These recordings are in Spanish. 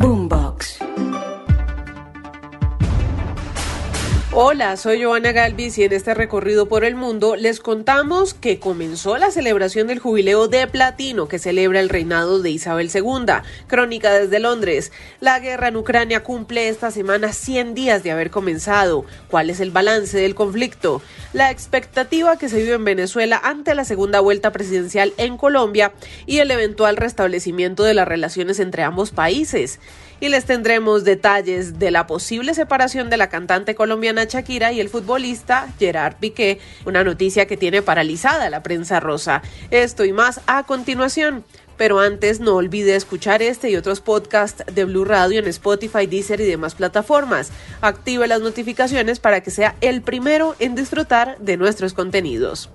Boombox. Hola, soy Joana Galvis y en este recorrido por el mundo les contamos que comenzó la celebración del jubileo de platino que celebra el reinado de Isabel II. Crónica desde Londres. La guerra en Ucrania cumple esta semana 100 días de haber comenzado. ¿Cuál es el balance del conflicto? La expectativa que se vive en Venezuela ante la segunda vuelta presidencial en Colombia y el eventual restablecimiento de las relaciones entre ambos países y les tendremos detalles de la posible separación de la cantante colombiana Shakira y el futbolista Gerard Piqué, una noticia que tiene paralizada la prensa rosa. Esto y más a continuación. Pero antes no olvide escuchar este y otros podcasts de Blue Radio en Spotify, Deezer y demás plataformas. Active las notificaciones para que sea el primero en disfrutar de nuestros contenidos.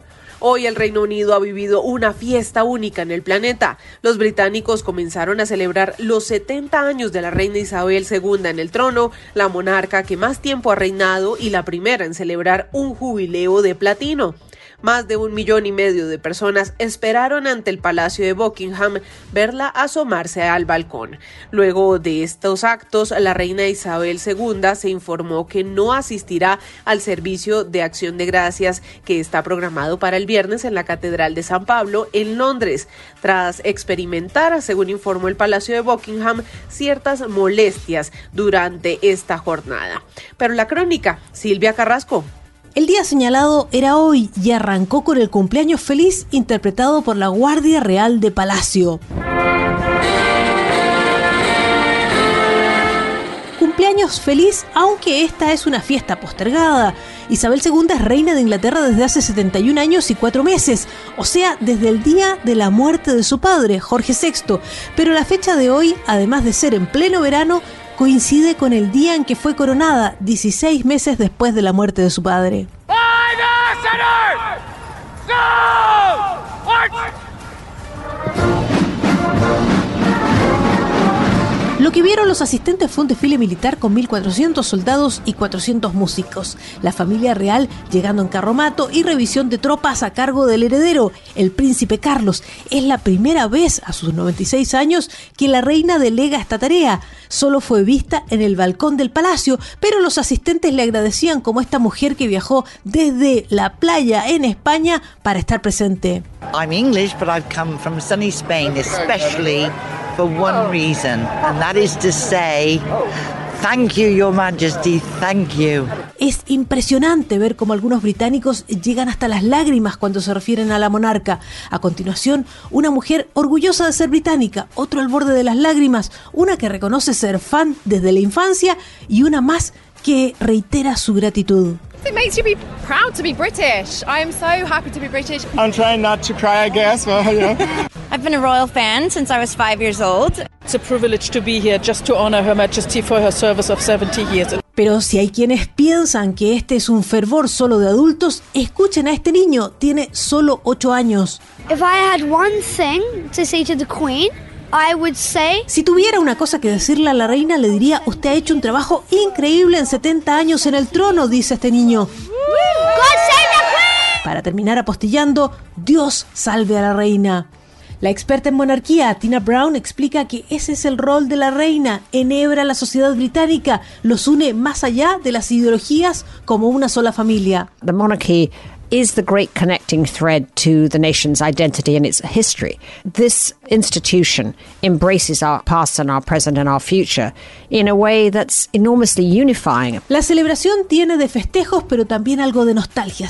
Hoy el Reino Unido ha vivido una fiesta única en el planeta. Los británicos comenzaron a celebrar los 70 años de la reina Isabel II en el trono, la monarca que más tiempo ha reinado y la primera en celebrar un jubileo de platino. Más de un millón y medio de personas esperaron ante el Palacio de Buckingham verla asomarse al balcón. Luego de estos actos, la reina Isabel II se informó que no asistirá al servicio de acción de gracias que está programado para el viernes en la Catedral de San Pablo en Londres, tras experimentar, según informó el Palacio de Buckingham, ciertas molestias durante esta jornada. Pero la crónica, Silvia Carrasco. El día señalado era hoy y arrancó con el cumpleaños feliz interpretado por la Guardia Real de Palacio. Cumpleaños feliz, aunque esta es una fiesta postergada. Isabel II es reina de Inglaterra desde hace 71 años y 4 meses, o sea, desde el día de la muerte de su padre, Jorge VI. Pero la fecha de hoy, además de ser en pleno verano, coincide con el día en que fue coronada, 16 meses después de la muerte de su padre. Lo que vieron los asistentes fue un desfile militar con 1.400 soldados y 400 músicos, la familia real llegando en carromato y revisión de tropas a cargo del heredero, el príncipe Carlos. Es la primera vez a sus 96 años que la reina delega esta tarea. Solo fue vista en el balcón del palacio, pero los asistentes le agradecían como esta mujer que viajó desde la playa en España para estar presente. For one reason, and that is to say, thank you, Your Majesty, thank you. Es impresionante ver cómo algunos británicos llegan hasta las lágrimas cuando se refieren a la monarca. A continuación, una mujer orgullosa de ser británica, otro al borde de las lágrimas, una que reconoce ser fan desde la infancia y una más que reitera su gratitud. It makes you be proud to be British. I am so happy to be British. I'm trying not to cry, I guess. Well, you know. I've been a royal fan since I was five years old. It's a privilege to be here just to honor Her Majesty for her service of 70 years. Pero si hay quienes piensan que este es un fervor solo de adultos, escuchen a este niño, tiene solo 8 años. If I had one thing to say to the Queen, I would say... Si tuviera una cosa que decirle a la reina, le diría, usted ha hecho un trabajo increíble en 70 años en el trono, dice este niño. Para terminar apostillando, Dios salve a la reina. La experta en monarquía, Tina Brown, explica que ese es el rol de la reina, enhebra la sociedad británica, los une más allá de las ideologías como una sola familia. The monarchy is the great connecting thread to the nation's identity and its history. This institution embraces our past and our present and our future in a way that's enormously unifying. La celebración tiene de festejos, pero también algo de nostalgia,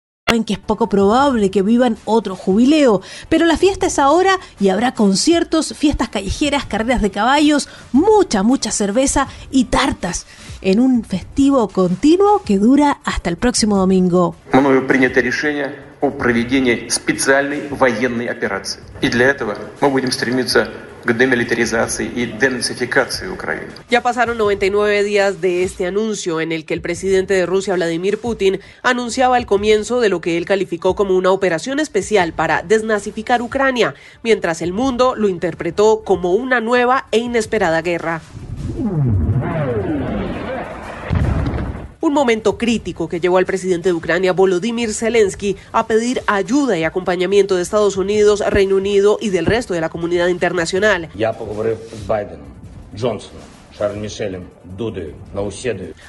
Que es poco probable que vivan otro jubileo, pero la fiesta es ahora y habrá conciertos, fiestas callejeras, carreras de caballos, mucha, mucha cerveza y tartas en un festivo continuo que dura hasta el próximo domingo Мною принято решение о проведении специальной военной операции. И для этого мы будем стремиться к демилитаризации и денацификации Украины. Ya pasaron 99 días de este anuncio en el que el presidente de Rusia, Vladimir Putin, anunciaba el comienzo de lo que él calificó como una operación especial para desnazificar Ucrania, mientras el mundo lo interpretó como una nueva e inesperada guerra. un momento crítico que llevó al presidente de Ucrania, Volodymyr Zelensky, a pedir ayuda y acompañamiento de Estados Unidos, Reino Unido y del resto de la comunidad internacional.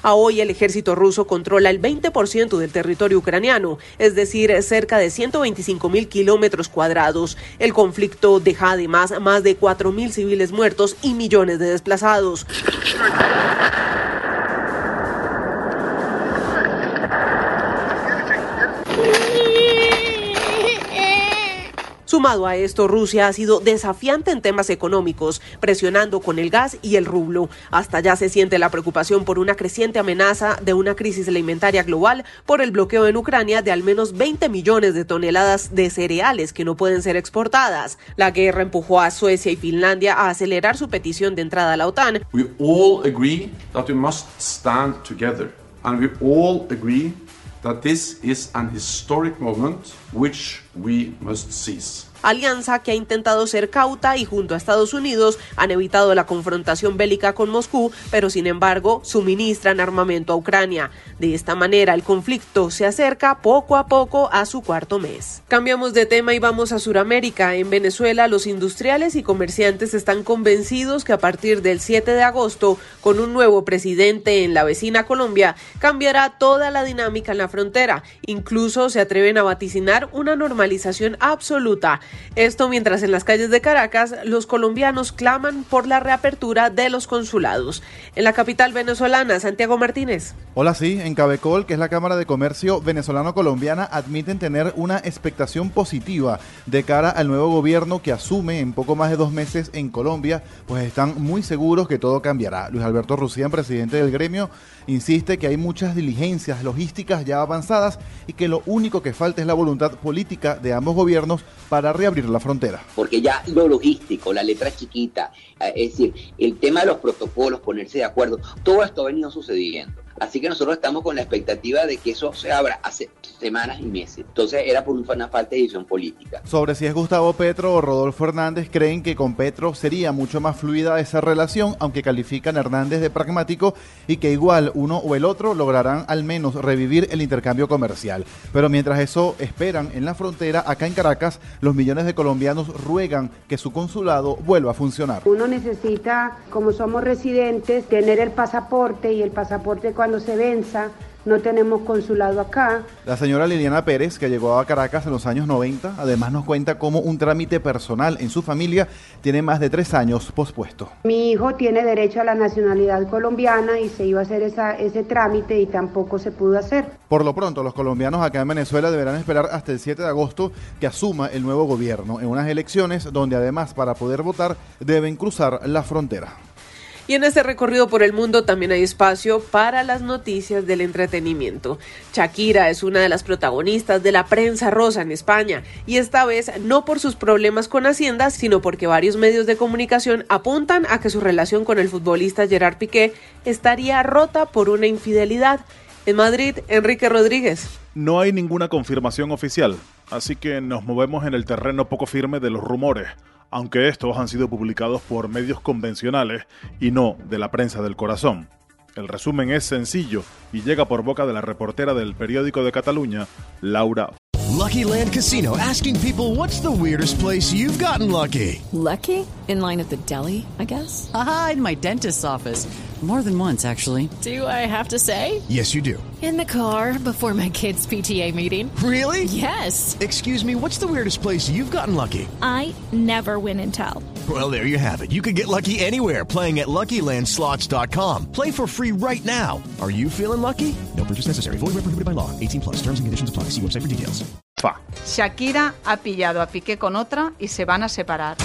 A hoy el ejército ruso controla el 20% del territorio ucraniano, es decir, cerca de 125 mil kilómetros cuadrados. El conflicto deja además más de 4 mil civiles muertos y millones de desplazados. Sumado a esto, Rusia ha sido desafiante en temas económicos, presionando con el gas y el rublo. Hasta ya se siente la preocupación por una creciente amenaza de una crisis alimentaria global por el bloqueo en Ucrania de al menos 20 millones de toneladas de cereales que no pueden ser exportadas. La guerra empujó a Suecia y Finlandia a acelerar su petición de entrada a la OTAN. We all agree that we must stand together, and we all agree that this is an historic moment which we must seize. Alianza que ha intentado ser cauta y junto a Estados Unidos han evitado la confrontación bélica con Moscú, pero sin embargo suministran armamento a Ucrania. De esta manera el conflicto se acerca poco a poco a su cuarto mes. Cambiamos de tema y vamos a Sudamérica. En Venezuela los industriales y comerciantes están convencidos que a partir del 7 de agosto, con un nuevo presidente en la vecina Colombia, cambiará toda la dinámica en la frontera. Incluso se atreven a vaticinar una normalización absoluta. Esto mientras en las calles de Caracas los colombianos claman por la reapertura de los consulados. En la capital venezolana, Santiago Martínez. Hola, sí, en Cabecol, que es la Cámara de Comercio venezolano-colombiana, admiten tener una expectación positiva de cara al nuevo gobierno que asume en poco más de dos meses en Colombia, pues están muy seguros que todo cambiará. Luis Alberto Rusián, presidente del gremio, insiste que hay muchas diligencias logísticas ya avanzadas y que lo único que falta es la voluntad política de ambos gobiernos para reabrir la frontera. Porque ya lo logístico, la letra chiquita, eh, es decir, el tema de los protocolos, ponerse de acuerdo, todo esto ha venido sucediendo. Así que nosotros estamos con la expectativa de que eso se abra hace semanas y meses. Entonces era por una falta de decisión política. Sobre si es Gustavo Petro o Rodolfo Hernández, creen que con Petro sería mucho más fluida esa relación, aunque califican a Hernández de pragmático y que igual uno o el otro lograrán al menos revivir el intercambio comercial. Pero mientras eso esperan en la frontera, acá en Caracas, los millones de colombianos ruegan que su consulado vuelva a funcionar. Uno necesita, como somos residentes, tener el pasaporte y el pasaporte cuando se venza no tenemos consulado acá. La señora Liliana Pérez, que llegó a Caracas en los años 90, además nos cuenta cómo un trámite personal en su familia tiene más de tres años pospuesto. Mi hijo tiene derecho a la nacionalidad colombiana y se iba a hacer esa, ese trámite y tampoco se pudo hacer. Por lo pronto, los colombianos acá en Venezuela deberán esperar hasta el 7 de agosto que asuma el nuevo gobierno en unas elecciones donde además para poder votar deben cruzar la frontera. Y en este recorrido por el mundo también hay espacio para las noticias del entretenimiento. Shakira es una de las protagonistas de la prensa rosa en España y esta vez no por sus problemas con Hacienda, sino porque varios medios de comunicación apuntan a que su relación con el futbolista Gerard Piqué estaría rota por una infidelidad. En Madrid, Enrique Rodríguez. No hay ninguna confirmación oficial, así que nos movemos en el terreno poco firme de los rumores aunque estos han sido publicados por medios convencionales y no de la prensa del corazón. El resumen es sencillo y llega por boca de la reportera del periódico de Cataluña, Laura. Lucky Land Casino asking people what's the weirdest place you've gotten lucky. Lucky? In line at the deli, I guess. Aha, in my dentist's office. More than once, actually. Do I have to say? Yes, you do. In the car before my kids' PTA meeting. Really? Yes. Excuse me, what's the weirdest place you've gotten lucky? I never win and tell. Well, there you have it. You can get lucky anywhere playing at LuckyLandSlots.com. Play for free right now. Are you feeling lucky? No purchase necessary. Void where prohibited by law. 18 plus. Terms and conditions apply. See website for details. Fa. Shakira ha pillado a Piqué con otra y se van a separar.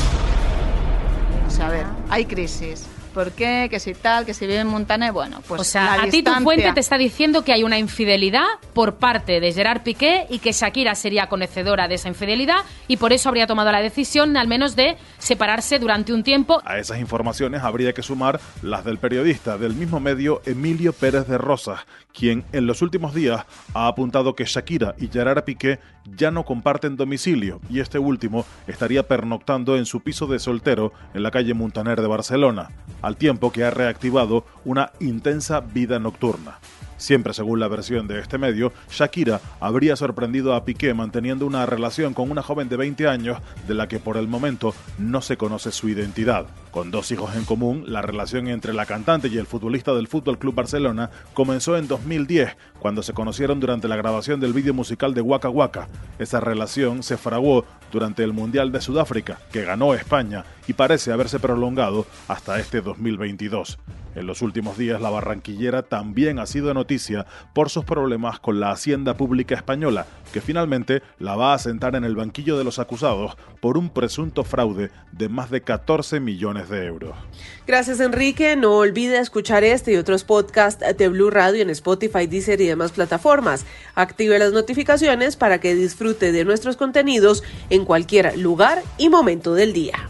O sea, a ver, hay crisis. ¿Por qué? Que si tal, que si vive en Montaner, bueno, pues o sea, la a ti tu distancia- fuente te está diciendo que hay una infidelidad por parte de Gerard Piqué y que Shakira sería conocedora de esa infidelidad y por eso habría tomado la decisión al menos de separarse durante un tiempo. A esas informaciones habría que sumar las del periodista del mismo medio Emilio Pérez de Rosas, quien en los últimos días ha apuntado que Shakira y Gerard Piqué ya no comparten domicilio y este último estaría pernoctando en su piso de soltero en la calle Montaner de Barcelona, al tiempo que ha reactivado una intensa vida nocturna. Siempre según la versión de este medio, Shakira habría sorprendido a Piqué manteniendo una relación con una joven de 20 años de la que por el momento no se conoce su identidad. Con dos hijos en común, la relación entre la cantante y el futbolista del Fútbol Club Barcelona comenzó en 2010, cuando se conocieron durante la grabación del vídeo musical de Waka Waka. Esa relación se fraguó durante el Mundial de Sudáfrica, que ganó España y parece haberse prolongado hasta este 2022. En los últimos días, la barranquillera también ha sido noticia por sus problemas con la Hacienda Pública Española, que finalmente la va a sentar en el banquillo de los acusados por un presunto fraude de más de 14 millones de euros. Gracias, Enrique. No olvide escuchar este y otros podcasts de Blue Radio en Spotify, Deezer y demás plataformas. Active las notificaciones para que disfrute de nuestros contenidos en cualquier lugar y momento del día.